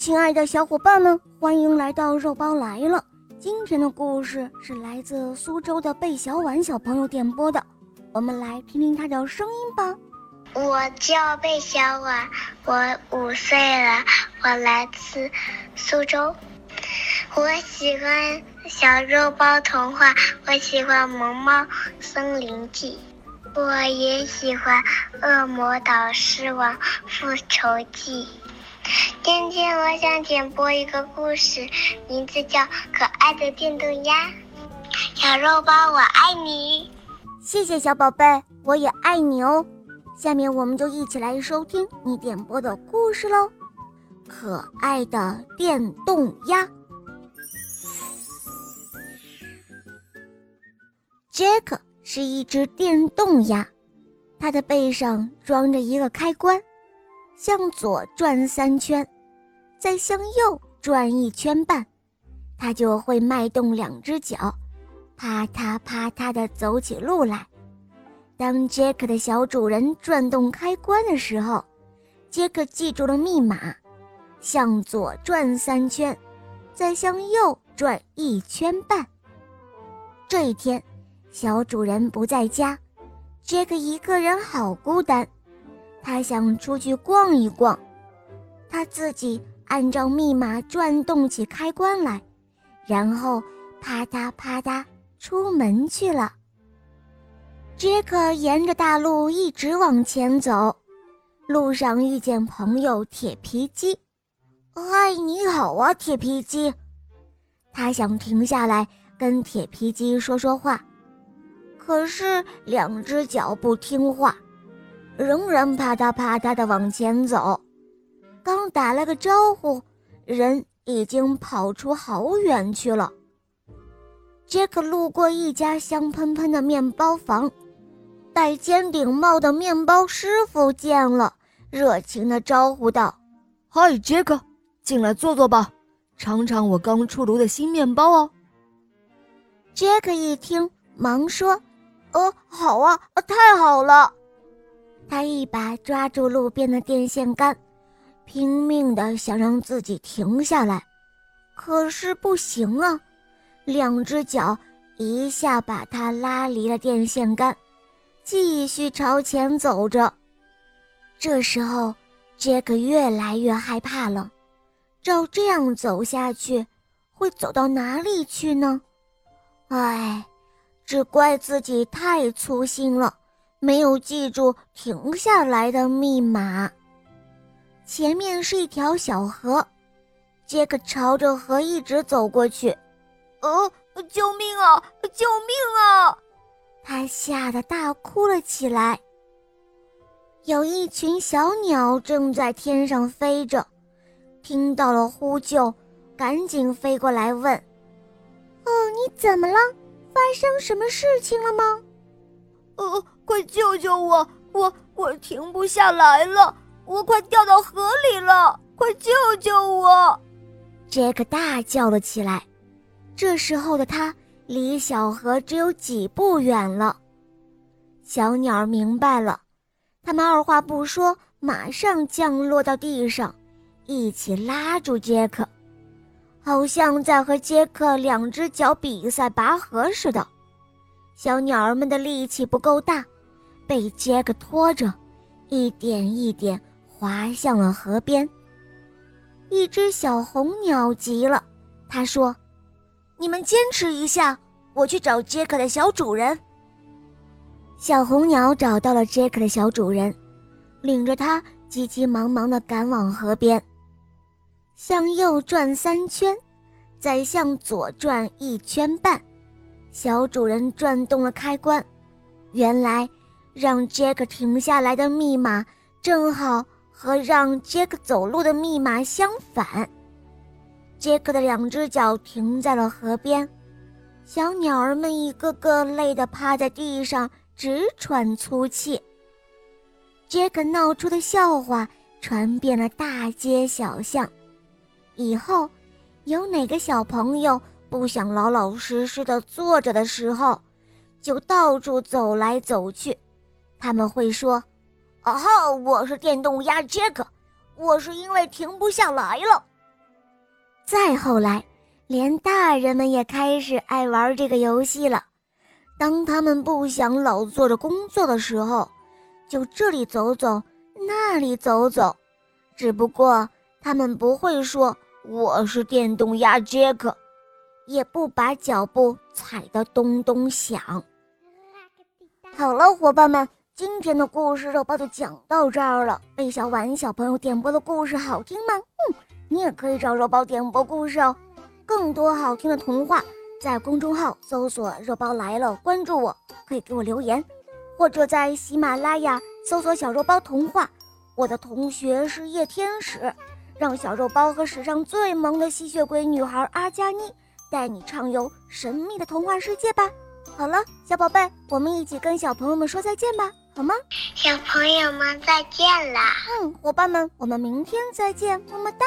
亲爱的小伙伴们，欢迎来到肉包来了。今天的故事是来自苏州的贝小婉小朋友点播的，我们来听听他的声音吧。我叫贝小婉，我五岁了，我来自苏州。我喜欢小肉包童话，我喜欢《萌猫森林记》，我也喜欢《恶魔岛狮王复仇记》。今天我想点播一个故事，名字叫《可爱的电动鸭》。小肉包，我爱你！谢谢小宝贝，我也爱你哦。下面我们就一起来收听你点播的故事喽，《可爱的电动鸭》。杰克是一只电动鸭，它的背上装着一个开关。向左转三圈，再向右转一圈半，它就会迈动两只脚，啪嗒啪嗒地走起路来。当杰克的小主人转动开关的时候，杰克记住了密码：向左转三圈，再向右转一圈半。这一天，小主人不在家，杰克一个人好孤单。他想出去逛一逛，他自己按照密码转动起开关来，然后啪嗒啪嗒出门去了。杰克沿着大路一直往前走，路上遇见朋友铁皮鸡。“嗨，你好啊，铁皮鸡！”他想停下来跟铁皮鸡说说话，可是两只脚不听话。仍然啪嗒啪嗒的往前走，刚打了个招呼，人已经跑出好远去了。杰克路过一家香喷喷的面包房，戴尖顶帽的面包师傅见了，热情地招呼道：“嗨，杰克，进来坐坐吧，尝尝我刚出炉的新面包哦。”杰克一听，忙说：“呃，好啊，太好了。”他一把抓住路边的电线杆，拼命地想让自己停下来，可是不行啊！两只脚一下把他拉离了电线杆，继续朝前走着。这时候，杰克越来越害怕了。照这样走下去，会走到哪里去呢？唉，只怪自己太粗心了。没有记住停下来的密码。前面是一条小河，杰克朝着河一直走过去。呃，救命啊！救命啊！他吓得大哭了起来。有一群小鸟正在天上飞着，听到了呼救，赶紧飞过来问：“哦，你怎么了？发生什么事情了吗？”呃。快救救我！我我停不下来了，我快掉到河里了！快救救我！杰克大叫了起来。这时候的他离小河只有几步远了。小鸟明白了，他们二话不说，马上降落到地上，一起拉住杰克，好像在和杰克两只脚比赛拔河似的。小鸟儿们的力气不够大。被杰克拖着，一点一点滑向了河边。一只小红鸟急了，他说：“你们坚持一下，我去找杰克的小主人。”小红鸟找到了杰克的小主人，领着他急急忙忙地赶往河边。向右转三圈，再向左转一圈半，小主人转动了开关，原来。让杰克停下来的密码正好和让杰克走路的密码相反。杰克的两只脚停在了河边，小鸟儿们一个个累得趴在地上直喘粗气。杰克闹出的笑话传遍了大街小巷，以后有哪个小朋友不想老老实实的坐着的时候，就到处走来走去。他们会说：“啊哈，我是电动鸭杰克，我是因为停不下来了。再后来，连大人们也开始爱玩这个游戏了。当他们不想老坐着工作的时候，就这里走走，那里走走。只不过他们不会说我是电动鸭杰克，也不把脚步踩得咚咚响。好了，伙伴们，今天的故事肉包就讲到这儿了。魏小婉小朋友点播的故事好听吗？嗯，你也可以找肉包点播故事哦。更多好听的童话，在公众号搜索“肉包来了”，关注我，可以给我留言，或者在喜马拉雅搜索“小肉包童话”。我的同学是夜天使，让小肉包和史上最萌的吸血鬼女孩阿加妮带你畅游神秘的童话世界吧。好了，小宝贝，我们一起跟小朋友们说再见吧，好吗？小朋友们再见了。嗯，伙伴们，我们明天再见，么么哒。